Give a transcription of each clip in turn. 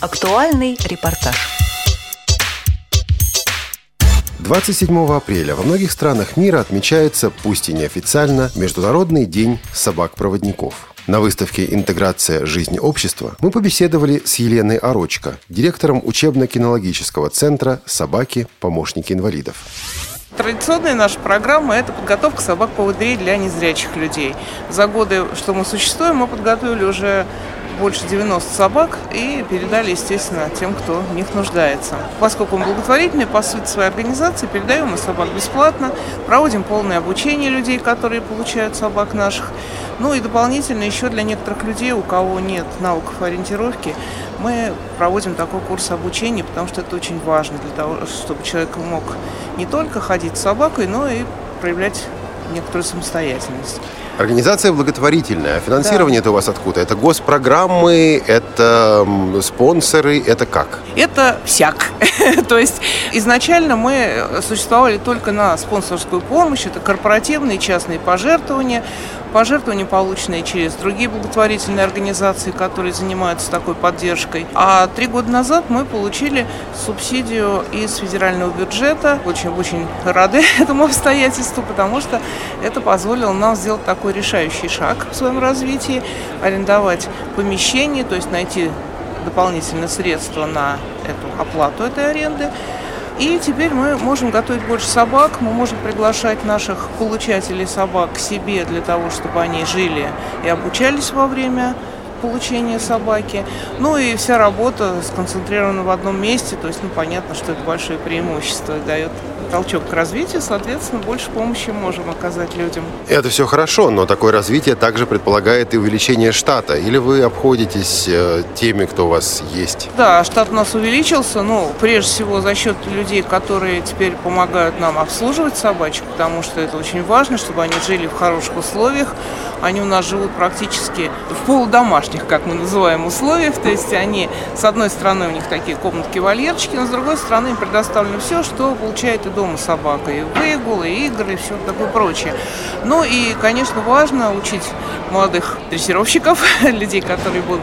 Актуальный репортаж. 27 апреля во многих странах мира отмечается, пусть и неофициально, Международный день собак-проводников. На выставке «Интеграция жизни общества» мы побеседовали с Еленой Орочко, директором учебно-кинологического центра «Собаки. Помощники инвалидов». Традиционная наша программа – это подготовка собак-поводырей для незрячих людей. За годы, что мы существуем, мы подготовили уже больше 90 собак и передали, естественно, тем, кто в них нуждается. Поскольку мы благотворительные, по сути своей организации, передаем мы собак бесплатно, проводим полное обучение людей, которые получают собак наших. Ну и дополнительно еще для некоторых людей, у кого нет навыков ориентировки, мы проводим такой курс обучения, потому что это очень важно для того, чтобы человек мог не только ходить с собакой, но и проявлять некоторую самостоятельность. Организация благотворительная. А финансирование да. это у вас откуда? Это госпрограммы, это спонсоры, это как? Это всяк. То есть изначально мы существовали только на спонсорскую помощь. Это корпоративные частные пожертвования пожертвования, полученные через другие благотворительные организации, которые занимаются такой поддержкой. А три года назад мы получили субсидию из федерального бюджета. Очень-очень рады этому обстоятельству, потому что это позволило нам сделать такой решающий шаг в своем развитии, арендовать помещение, то есть найти дополнительные средства на эту оплату этой аренды. И теперь мы можем готовить больше собак, мы можем приглашать наших получателей собак к себе для того, чтобы они жили и обучались во время получения собаки. Ну и вся работа сконцентрирована в одном месте, то есть, ну, понятно, что это большое преимущество дает толчок к развитию, соответственно, больше помощи можем оказать людям. Это все хорошо, но такое развитие также предполагает и увеличение штата. Или вы обходитесь э, теми, кто у вас есть? Да, штат у нас увеличился, ну, прежде всего за счет людей, которые теперь помогают нам обслуживать собачек, потому что это очень важно, чтобы они жили в хороших условиях. Они у нас живут практически в полудомашних, как мы называем, условиях. То есть они, с одной стороны, у них такие комнатки-вольерчики, но с другой стороны им предоставлено все, что получает и дома собака. И выгулы, и игры, и все такое прочее. Ну и, конечно, важно учить молодых дрессировщиков, людей, которые будут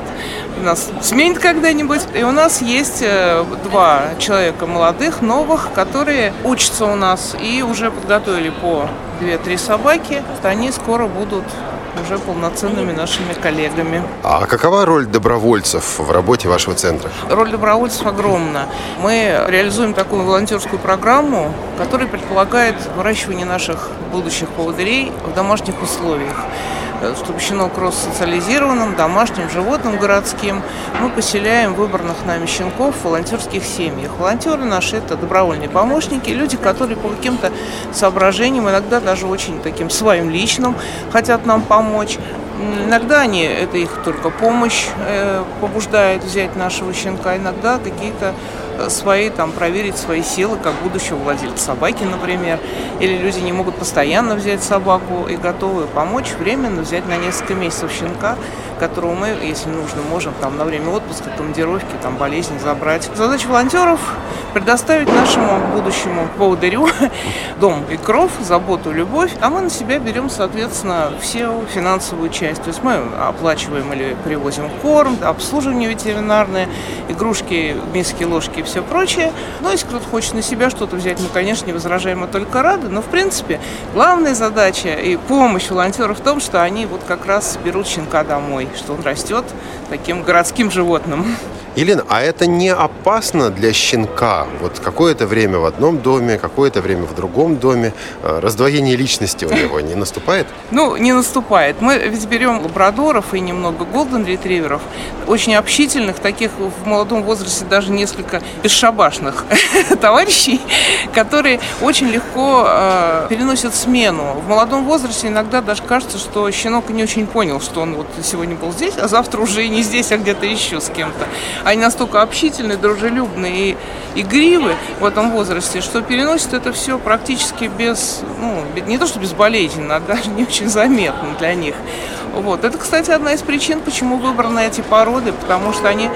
нас сменить когда-нибудь. И у нас есть э, два человека молодых, новых, которые учатся у нас и уже подготовили по две-три собаки. Они скоро будут уже полноценными нашими коллегами. А какова роль добровольцев в работе вашего центра? Роль добровольцев огромна. Мы реализуем такую волонтерскую программу, которая предполагает выращивание наших будущих поводырей в домашних условиях. Э, чтобы щенок рос социализированным, домашним, животным городским. Мы поселяем выбранных нами щенков в волонтерских семьях. Волонтеры наши – это добровольные помощники, люди, которые по каким-то соображениям, иногда даже очень таким своим личным, хотят нам помочь. Иногда они, это их только помощь э, побуждает взять нашего щенка, иногда какие-то свои, там, проверить свои силы, как будущего владельца собаки, например. Или люди не могут постоянно взять собаку и готовы помочь временно взять на несколько месяцев щенка, которого мы, если нужно, можем там на время отпуска, командировки, там болезни забрать. Задача волонтеров предоставить нашему будущему поводырю дом и кров, заботу, любовь, а мы на себя берем, соответственно, всю финансовую часть. То есть мы оплачиваем или привозим корм, обслуживание ветеринарное, игрушки, миски, ложки все прочее. Но если кто-то хочет на себя что-то взять, мы, конечно, не возражаем, а только рады. Но, в принципе, главная задача и помощь волонтеров в том, что они вот как раз берут щенка домой, что он растет таким городским животным. Елена, а это не опасно для щенка? Вот какое-то время в одном доме, какое-то время в другом доме. Э, раздвоение личности у него не наступает? Ну, не наступает. Мы ведь берем лабрадоров и немного голден-ретриверов, очень общительных, таких в молодом возрасте даже несколько бесшабашных товарищей, которые очень легко э, переносят смену. В молодом возрасте иногда даже кажется, что щенок не очень понял, что он вот сегодня был здесь, а завтра уже и не здесь, а где-то еще с кем-то. Они настолько общительны, дружелюбны и игривы в этом возрасте, что переносят это все практически без, ну, не то что безболезненно, а даже не очень заметно для них. Вот. Это, кстати, одна из причин, почему выбраны эти породы, потому что они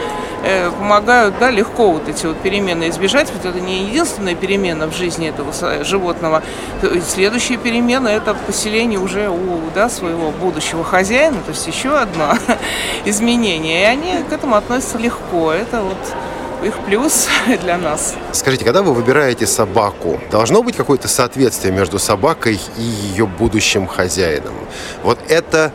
помогают да, легко вот эти вот перемены избежать. Ведь это не единственная перемена в жизни этого животного. Следующая перемена – это поселение уже у да, своего будущего хозяина, то есть еще одно изменение. И они к этому относятся легко. Это вот их плюс для нас. Скажите, когда вы выбираете собаку, должно быть какое-то соответствие между собакой и ее будущим хозяином? Вот это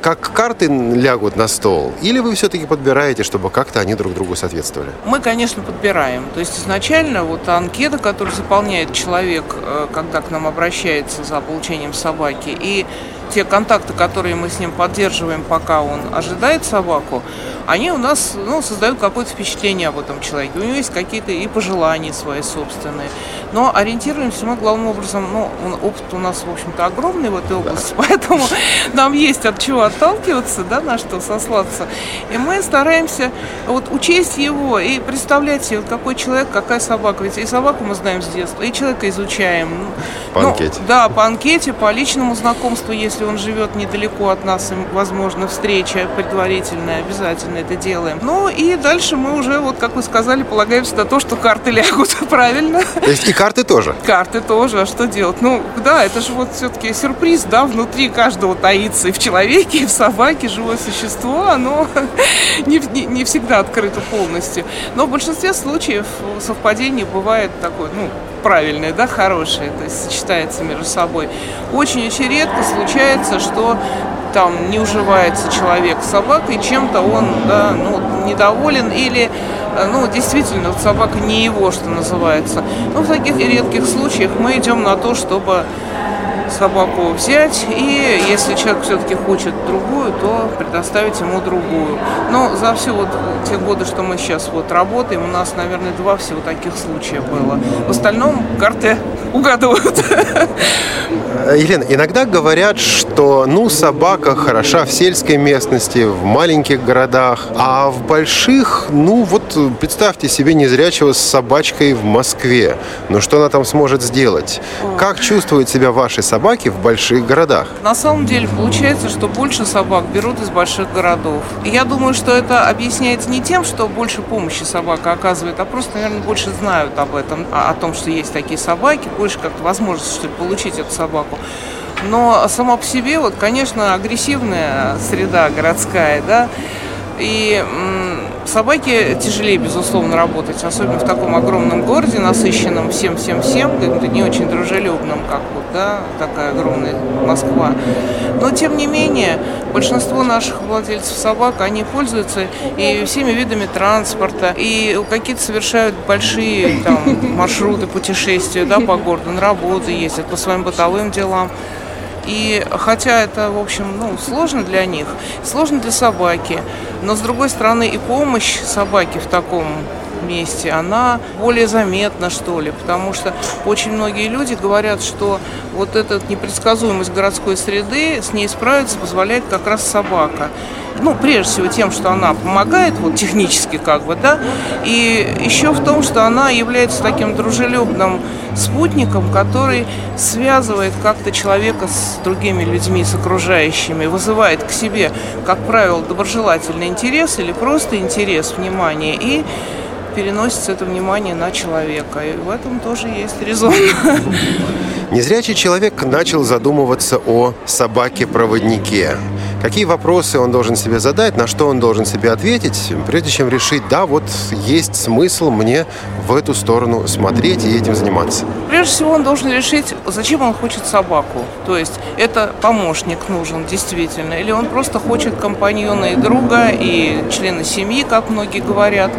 как карты лягут на стол? Или вы все-таки подбираете, чтобы как-то они друг другу соответствовали? Мы, конечно, подбираем. То есть изначально вот анкета, которую заполняет человек, э, когда к нам обращается за получением собаки, и те контакты, которые мы с ним поддерживаем, пока он ожидает собаку, они у нас ну, создают какое-то впечатление об этом человеке. У него есть какие-то и пожелания свои собственные. Но ориентируемся мы главным образом, ну, опыт у нас, в общем-то, огромный в этой области, да. поэтому нам есть от чего отталкиваться, да, на что сослаться. И мы стараемся вот учесть его и представлять себе, вот какой человек, какая собака. Ведь и собаку мы знаем с детства, и человека изучаем. По ну, анкете. Да, по анкете, по личному знакомству, если он живет недалеко от нас, и, возможно, встреча предварительная, обязательно это делаем. Ну и дальше мы уже, вот как вы сказали, полагаемся на то, что карты лягут правильно. То есть и карты тоже? Карты тоже, а что делать? Ну да, это же вот все-таки сюрприз, да, внутри каждого таится и в человеке, и в собаке живое существо, оно не, не, не всегда открыто полностью. Но в большинстве случаев совпадение бывает такое, ну, правильное, да, хорошее, то есть сочетается между собой. Очень-очень редко случается, что там не уживается человек с собакой, чем-то он да, ну, недоволен или ну, действительно, собака не его, что называется. Но в таких редких случаях мы идем на то, чтобы собаку взять, и если человек все-таки хочет другую, то предоставить ему другую. Но за все вот те годы, что мы сейчас вот работаем, у нас, наверное, два всего таких случая было. В остальном карты угадывают. Елена, иногда говорят, что ну собака хороша в сельской местности, в маленьких городах, а в больших, ну вот представьте себе незрячего с собачкой в Москве. Ну что она там сможет сделать? Как чувствуют себя ваши собаки? в больших городах. На самом деле получается, что больше собак берут из больших городов. И я думаю, что это объясняется не тем, что больше помощи собака оказывает, а просто, наверное, больше знают об этом, о том, что есть такие собаки, больше как-то возможность, что ли, получить эту собаку. Но сама по себе, вот, конечно, агрессивная среда городская, да, и собаке тяжелее, безусловно, работать, особенно в таком огромном городе, насыщенном всем-всем-всем, не очень дружелюбном, как вот, да, такая огромная Москва. Но, тем не менее, большинство наших владельцев собак, они пользуются и всеми видами транспорта, и какие-то совершают большие там, маршруты путешествия да, по городу, на работу ездят, по своим бытовым делам. И хотя это, в общем, ну, сложно для них, сложно для собаки, но с другой стороны и помощь собаке в таком месте, она более заметна, что ли, потому что очень многие люди говорят, что вот эта непредсказуемость городской среды, с ней справиться позволяет как раз собака. Ну, прежде всего тем, что она помогает, вот технически как бы, да, и еще в том, что она является таким дружелюбным спутником, который связывает как-то человека с другими людьми, с окружающими, вызывает к себе, как правило, доброжелательный интерес или просто интерес, внимание, и переносится это внимание на человека. И в этом тоже есть резон. Незрячий человек начал задумываться о собаке-проводнике. Какие вопросы он должен себе задать, на что он должен себе ответить, прежде чем решить, да, вот есть смысл мне в эту сторону смотреть и этим заниматься? Прежде всего он должен решить, зачем он хочет собаку. То есть это помощник нужен действительно, или он просто хочет компаньона и друга, и члена семьи, как многие говорят.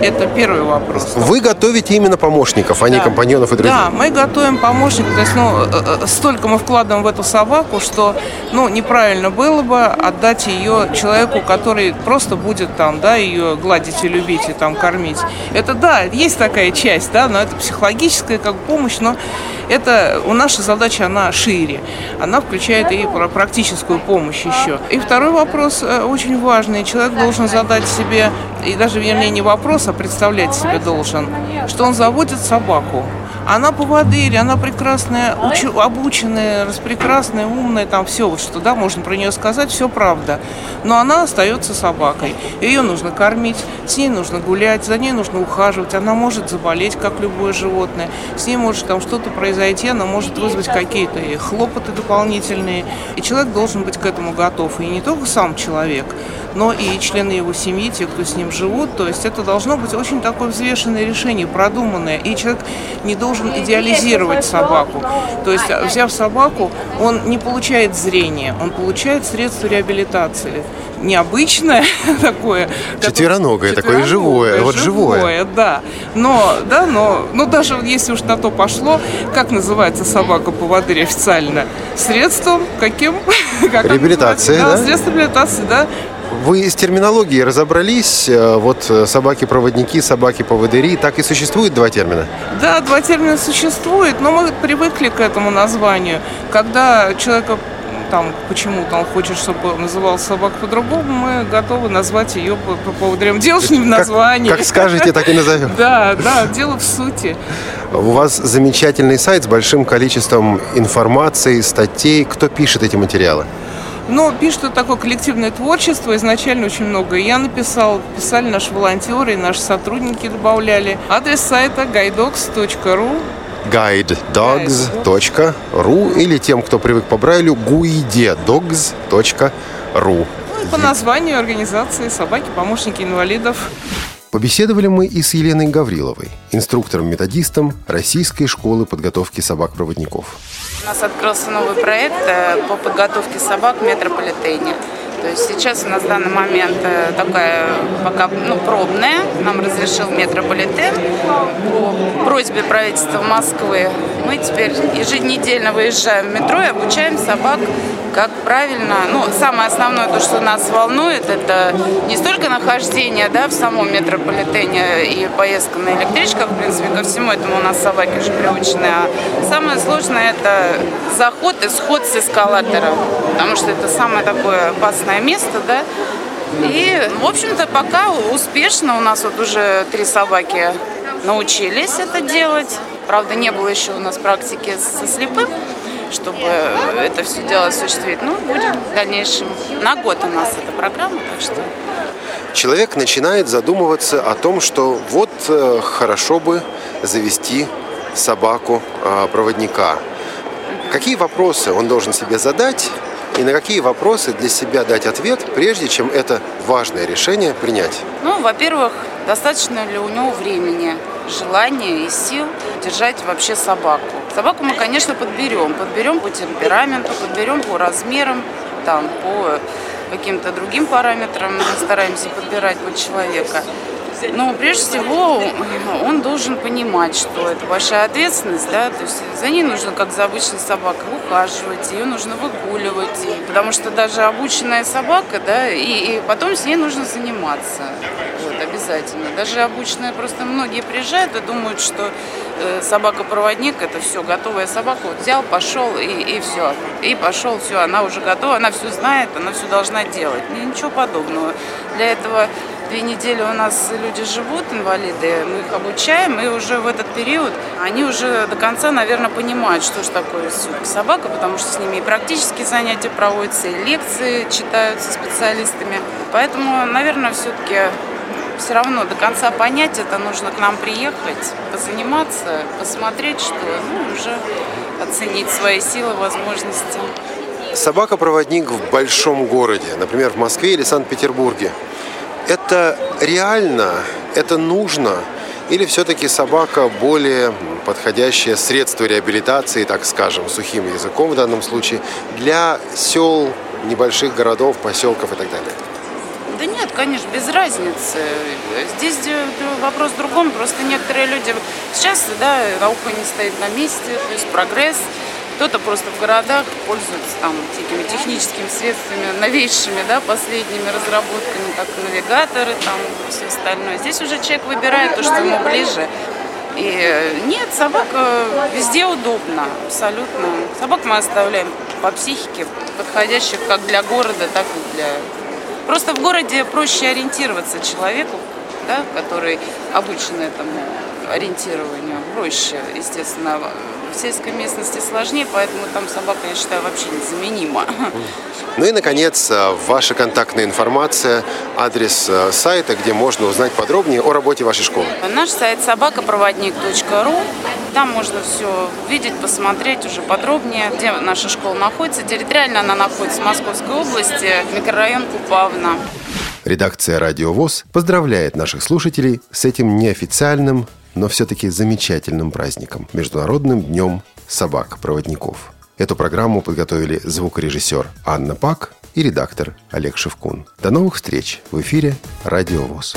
Это первый вопрос. Вы готовите именно помощников, а да. не компаньонов и друзей? Да, мы готовим помощников. То есть, ну, э, э, столько мы вкладываем в эту собаку, что, ну, неправильно было бы отдать ее человеку, который просто будет там, да, ее гладить и любить и там кормить. Это, да, есть такая часть, да, но это психологическая как помощь, но это у нашей задачи, она шире. Она включает и практическую помощь еще. И второй вопрос э, очень важный. Человек должен задать себе, и даже, вернее, не вопрос, а представлять себе должен, что он заводит собаку Она поводырь, она прекрасная, уч... обученная, распрекрасная, умная, там все, вот что, да, можно про нее сказать, все правда. Но она остается собакой. Ее нужно кормить, с ней нужно гулять, за ней нужно ухаживать. Она может заболеть, как любое животное. С ней может там что-то произойти, она может вызвать какие-то хлопоты дополнительные. И человек должен быть к этому готов. И не только сам человек, но и члены его семьи, те, кто с ним живут. То есть это должно быть очень такое взвешенное решение, продуманное. И человек не должен идеализировать собаку. То есть, взяв собаку, он не получает зрение, он получает средства реабилитации. Необычное такое. Четвероногое, такое живое. Вот живое. Живое, да. Но, да, но, но даже если уж на то пошло, как называется собака-поводырь официально? Средством каким? Как Реабилитация, да? да? Средство реабилитации, да. Вы с терминологией разобрались? Э, вот э, собаки-проводники, собаки-поводыри. Так и существует два термина? Да, два термина существуют, но мы привыкли к этому названию. Когда человека там почему-то он хочет, чтобы называл собак по-другому, мы готовы назвать ее по, по поводырям. Дело не в названии. Как, как скажете, так и назовем. Да, да, дело в сути. У вас замечательный сайт с большим количеством информации, статей. Кто пишет эти материалы? Но пишут это такое коллективное творчество, изначально очень много я написал, писали наши волонтеры, наши сотрудники добавляли. Адрес сайта guidogs.ru guidedogs.ru или тем, кто привык по Брайлю, guidedogs.ru Ну и по названию организации «Собаки-помощники инвалидов». Побеседовали мы и с Еленой Гавриловой, инструктором-методистом Российской школы подготовки собак-проводников. У нас открылся новый проект э, по подготовке собак в метрополитене. То есть сейчас у нас в данный момент э, такая пока ну, пробная. Нам разрешил метрополитен по просьбе правительства Москвы. Мы теперь еженедельно выезжаем в метро и обучаем собак, как правильно. Ну, самое основное, то, что нас волнует, это не столько нахождение да, в самом метрополитене и поездка на электричках, в принципе, ко всему этому у нас собаки уже приучены, а самое сложное это заход и сход с эскалатора, потому что это самое такое опасное место, да. И, в общем-то, пока успешно у нас вот уже три собаки научились это делать. Правда, не было еще у нас практики со слепым, чтобы это все дело осуществить. Ну, будем в дальнейшем. На год у нас эта программа, так что... Человек начинает задумываться о том, что вот э, хорошо бы завести собаку-проводника. Э, Какие вопросы он должен себе задать, и на какие вопросы для себя дать ответ, прежде чем это важное решение принять? Ну, во-первых, достаточно ли у него времени, желания и сил держать вообще собаку. Собаку мы, конечно, подберем. Подберем по темпераменту, подберем по размерам, там, по каким-то другим параметрам мы стараемся подбирать под человека. Но прежде всего он должен понимать, что это большая ответственность, да, то есть за ней нужно, как за обычной собакой, ухаживать, ее нужно выгуливать, потому что даже обученная собака, да, и, и потом с ней нужно заниматься, обязательно. Даже обученная, просто многие приезжают и думают, что э, собака-проводник, это все, готовая собака, вот взял, пошел и, и все, и пошел, все, она уже готова, она все знает, она все должна делать. Ничего подобного. Для этого Две недели у нас люди живут, инвалиды, мы их обучаем, и уже в этот период они уже до конца, наверное, понимают, что же такое собака, потому что с ними и практические занятия проводятся, и лекции читаются специалистами. Поэтому, наверное, все-таки все равно до конца понять это нужно к нам приехать, позаниматься, посмотреть, что ну, уже оценить свои силы, возможности. Собака-проводник в большом городе, например, в Москве или Санкт-Петербурге – это реально, это нужно, или все-таки собака более подходящее средство реабилитации, так скажем, сухим языком в данном случае, для сел, небольших городов, поселков и так далее? Да нет, конечно, без разницы. Здесь вопрос в другом. Просто некоторые люди сейчас, да, наука не стоит на месте, то есть прогресс – кто-то просто в городах пользуется там такими техническими средствами, новейшими, да, последними разработками, как навигаторы, там все остальное. Здесь уже человек выбирает то, что ему ближе. И нет, собака везде удобна, абсолютно. Собак мы оставляем по психике, подходящих как для города, так и для... Просто в городе проще ориентироваться человеку, да, который обычно этому ориентированию проще, естественно. В сельской местности сложнее, поэтому там собака, я считаю, вообще незаменима. Ну и, наконец, э, ваша контактная информация, адрес э, сайта, где можно узнать подробнее о работе вашей школы. Наш сайт собакопроводник.ру. Там можно все увидеть, посмотреть уже подробнее, где наша школа находится. Территориально она находится в Московской области, микрорайон Купавна. Редакция «Радио ВОЗ» поздравляет наших слушателей с этим неофициальным, но все-таки замечательным праздником – Международным днем собак-проводников. Эту программу подготовили звукорежиссер Анна Пак и редактор Олег Шевкун. До новых встреч в эфире «Радио ВОЗ».